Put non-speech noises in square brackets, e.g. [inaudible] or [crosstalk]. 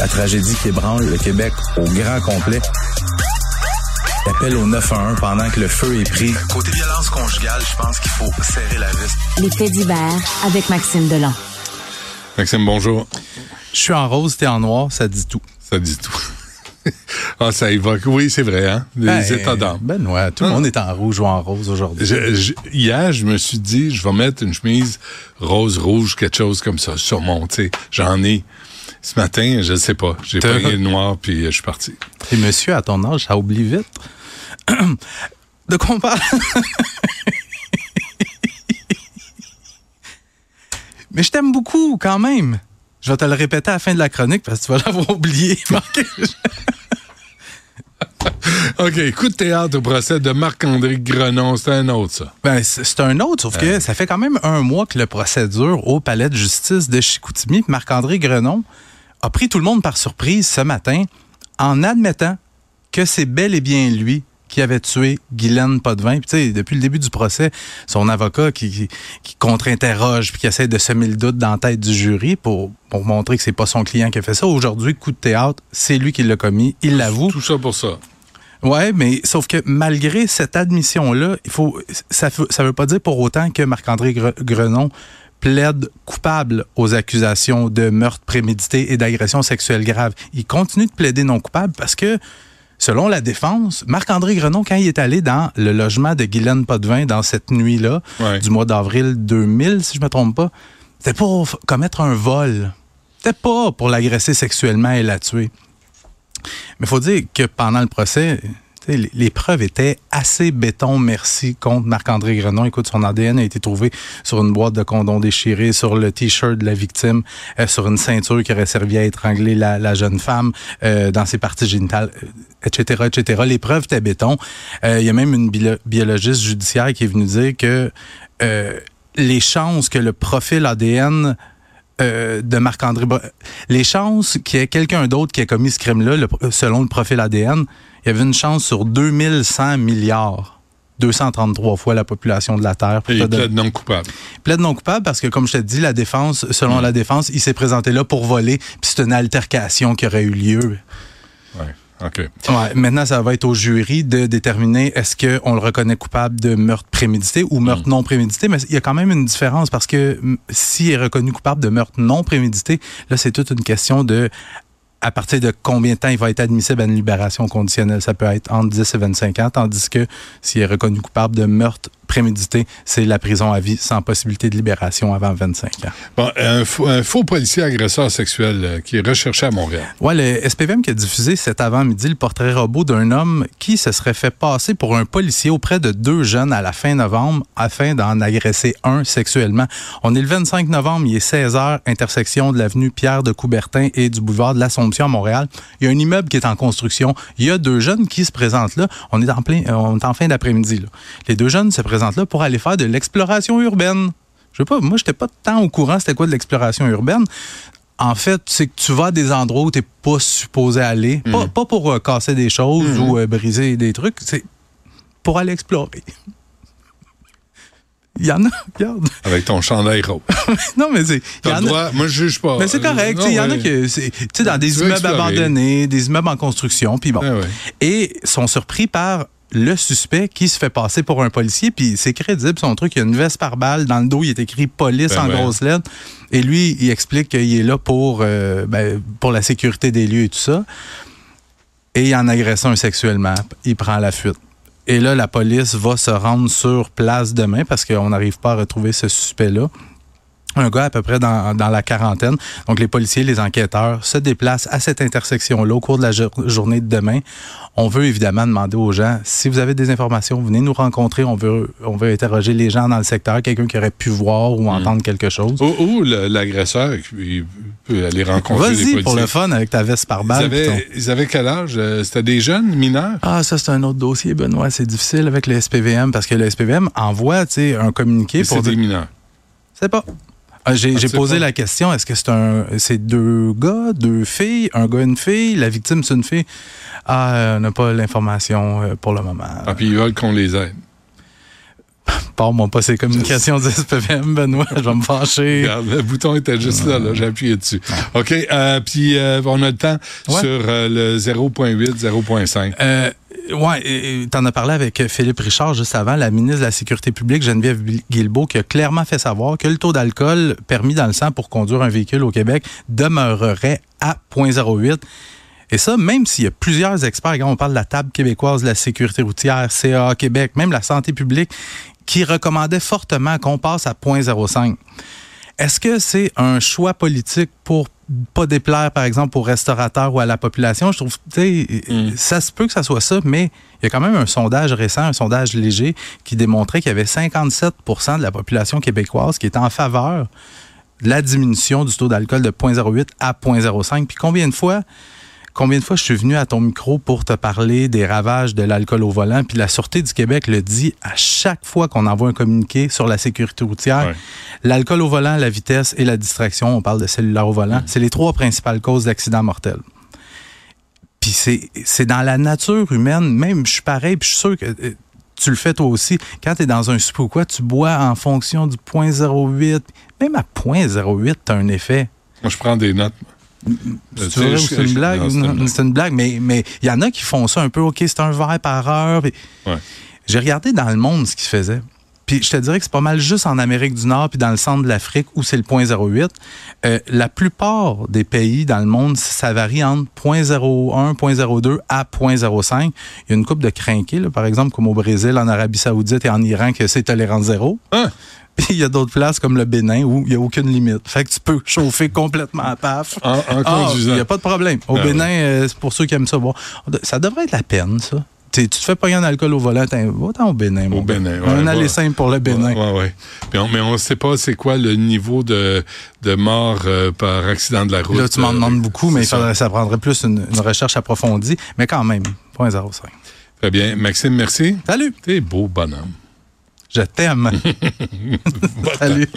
la tragédie qui ébranle le Québec au grand complet. L'appel au 911 pendant que le feu est pris. Côté violence conjugale, je pense qu'il faut serrer la vis. Les faits divers avec Maxime Delan. Maxime, bonjour. Je suis en rose, t'es en noir, ça dit tout. Ça dit tout. [laughs] ah, ça évoque. Oui, c'est vrai, hein? Les Ben, états d'âme. Ben ouais, tout le Ah. monde est en rouge ou en rose aujourd'hui. Je- je- hier, je me suis dit, je vais mettre une chemise rose, rouge, quelque chose comme ça sur mon, tu sais. J'en ai. Ce matin, je ne sais pas. J'ai pris le noir, puis je suis parti. Et monsieur, à ton âge, ça oublie vite. [clears throat] De quoi on parle? [laughs] Mais je t'aime beaucoup quand même. Je vais te le répéter à la fin de la chronique parce que tu vas l'avoir [laughs] oublié. OK, coup de théâtre au procès de Marc-André Grenon. C'est un autre, ça. Ben, c'est un autre, sauf que ça fait quand même un mois que le procès dure au palais de justice de Chicoutimi. Marc-André Grenon a pris tout le monde par surprise ce matin en admettant que c'est bel et bien lui qui avait tué Guylaine Potvin. Puis, tu sais, depuis le début du procès, son avocat qui, qui, qui contre-interroge puis qui essaie de semer le doute dans la tête du jury pour, pour montrer que c'est pas son client qui a fait ça. Aujourd'hui, coup de théâtre, c'est lui qui l'a commis. Il l'avoue. Tout ça pour ça. Ouais, mais sauf que malgré cette admission-là, il faut, ça, ça veut pas dire pour autant que Marc-André Gre- Grenon plaide coupable aux accusations de meurtre prémédité et d'agression sexuelle grave. Il continue de plaider non coupable parce que, selon la défense, Marc-André Grenon, quand il est allé dans le logement de Guylaine Potvin dans cette nuit-là, Ouais. du mois d'avril 2000, si je me trompe pas, c'était pour commettre un vol. C'était pas pour l'agresser sexuellement et la tuer. Mais il faut dire que pendant le procès, les, preuves étaient assez béton, merci, contre Marc-André Grenon. Écoute, son ADN a été trouvé sur une boîte de condoms déchirée, sur le T-shirt de la victime, euh, sur une ceinture qui aurait servi à étrangler la, jeune femme, euh, dans ses parties génitales, euh, etc., etc. Les preuves étaient béton. Euh, Il y a même une bio- biologiste judiciaire qui est venue dire que les chances que le profil ADN euh, de Marc-André. Les chances qu'il y ait quelqu'un d'autre qui ait commis ce crime-là, le- selon le profil ADN, il y avait une chance sur 2100 milliards. 233 fois la population de la Terre. pour Et te il donner- plaide non coupable. plaide non coupable parce que, comme je te dis, la défense, selon Mm. la défense, il s'est présenté là pour voler, puis c'est une altercation qui aurait eu lieu. Ouais. OK. Ouais, maintenant, ça va être au jury de déterminer est-ce qu'on le reconnaît coupable de meurtre prémédité ou meurtre non prémédité. Mais il y a quand même une différence parce que mm, s'il est reconnu coupable de meurtre non prémédité, là, c'est toute une question de à partir de combien de temps il va être admissible à une libération conditionnelle? Ça peut être entre 10 et 25 ans, tandis que s'il est reconnu coupable de meurtre prémédité, c'est la prison à vie sans possibilité de libération avant 25 ans. Bon, un faux, un faux policier agresseur sexuel euh, qui est recherché à Montréal. Ouais, le SPVM qui a diffusé cet avant-midi le portrait robot d'un homme qui se serait fait passer pour un policier auprès de deux jeunes à la fin novembre afin d'en agresser un sexuellement. On est le 25 novembre, il est 16 h intersection de l'avenue Pierre de Coubertin et du boulevard de l'Assomption à Montréal. Il y a un immeuble qui est en construction. Il y a deux jeunes qui se présentent là. On est en plein, euh, on est en fin d'après-midi. Les deux jeunes se présentent là pour aller faire de l'exploration urbaine. Je sais pas, moi, j'étais pas tant au courant c'était quoi de l'exploration urbaine. En fait, c'est que tu vas à des endroits où tu n'es pas supposé aller. Pas, pas pour euh, casser des choses ou euh, briser des trucs, c'est pour aller explorer. Il y en a, regarde. Avec ton chandail rose. [laughs] non, mais c'est. il y T'as en le a- droit. Moi, je juge pas. mais c'est correct. Il y en a que. Tu sais, dans des immeubles explorer. abandonnés, des immeubles en construction, puis bon. Ah ouais. Et sont surpris par le suspect qui se fait passer pour un policier, puis c'est crédible son truc. Il y a une veste par balle, dans le dos, il est écrit police Ben en ouais. grosses lettres. Et lui, il explique qu'il est là pour, euh, ben, pour la sécurité des lieux et tout ça. Et il en agresse un sexuellement. Il prend la fuite. Et là, la police va se rendre sur place demain parce qu'on n'arrive pas à retrouver ce suspect-là. Un gars à peu près dans, dans la quarantaine. Donc, les policiers, les enquêteurs se déplacent à cette intersection-là au cours de la jour- journée de demain. On veut évidemment demander aux gens, si vous avez des informations, venez nous rencontrer. On veut, on veut interroger les gens dans le secteur, quelqu'un qui aurait pu voir ou entendre quelque chose. Ou, l'agresseur, il peut aller rencontrer les Vas-y policiers. pour le fun avec ta veste par Ils balle. avaient, ils avaient quel âge? Euh, C'était des jeunes, mineurs? Ah, ça, c'est un autre dossier, Benoît. C'est difficile avec le SPVM parce que le SPVM envoie un communiqué pour C'est des mineurs. C'est pas. Ah, J'ai Ah, posé pas. la question est-ce que c'est un c'est deux gars, deux filles, un gars, une fille, la victime c'est une fille Ah, on n'a pas l'information euh, pour le moment. Ah, puis ils veulent qu'on les aide. [laughs] Parle-moi pas ces communications du SPVM, Benoît. Je vais me fâcher. Regarde, le bouton était juste là, là j'ai appuyé dessus. OK, euh, puis euh, on a le temps Ouais. sur euh, le 0.8, 0.5. Euh, ouais, tu en as parlé avec Philippe Richard juste avant, la ministre de la Sécurité publique, Geneviève Guilbeault, qui a clairement fait savoir que le taux d'alcool permis dans le sang pour conduire un véhicule au Québec demeurerait à 0.08. Et ça, même s'il y a plusieurs experts, quand on parle de la table québécoise de la sécurité routière, CA Québec, même la santé publique, qui recommandaient fortement qu'on passe à 0.05. Est-ce que c'est un choix politique pour pas déplaire, par exemple, aux restaurateurs ou à la population? Je trouve, tu sais, ça se peut que ça soit ça, mais il y a quand même un sondage récent, un sondage léger, qui démontrait qu'il y avait 57% de la population québécoise qui était en faveur de la diminution du taux d'alcool de 0.08 à 0.05. Puis combien de fois combien de fois je suis venu à ton micro pour te parler des ravages de l'alcool au volant, puis la Sûreté du Québec le dit à chaque fois qu'on envoie un communiqué sur la sécurité routière. Ouais. L'alcool au volant, la vitesse et la distraction, on parle de cellulaire au volant, c'est les trois principales causes d'accidents mortels. Puis c'est dans la nature humaine, même je suis pareil, puis je suis sûr que euh, tu le fais toi aussi. Quand tu es dans un souper ou quoi, tu bois en fonction du 0.08. Même à 0.08, tu as un effet. Moi, je prends des notes. C'est vrai ou c'est une blague? C'est une blague. Mais mais il y en a qui font ça un peu, OK, c'est un verre par heure. J'ai regardé dans le monde ce qui se faisait. Puis je te dirais que c'est pas mal juste en Amérique du Nord puis dans le centre de l'Afrique où c'est le 0.08. Euh, la plupart des pays dans le monde, ça varie entre 0.01, 0.02 à 0.05. Il y a une coupe de crinqués, par exemple, comme au Brésil, en Arabie Saoudite et en Iran, que c'est tolérant zéro. Hein? Puis il y a d'autres places comme le Bénin où il n'y a aucune limite. Fait que tu peux chauffer complètement à paf. En, en Ah, conduisant. il n'y a pas de problème. Au Ah, Bénin, euh, c'est pour ceux qui aiment ça. Bon, ça devrait être la peine, ça. Tu te fais pas un alcool au volant, va-t'en au Bénin. mon Au. Bénin, ouais, un ouais. aller simple pour le Bénin. Ouais, ouais. Puis on- mais on ne sait pas c'est quoi le niveau de, de mort euh, par accident de la route. Là, tu m'en euh, demandes beaucoup, mais il faudrait- ça. prendrait plus une, une recherche approfondie. Mais quand même, 0.05. Très bien. Maxime, merci. Salut! T'es beau bonhomme. Je t'aime. [laughs] [laughs] Salut!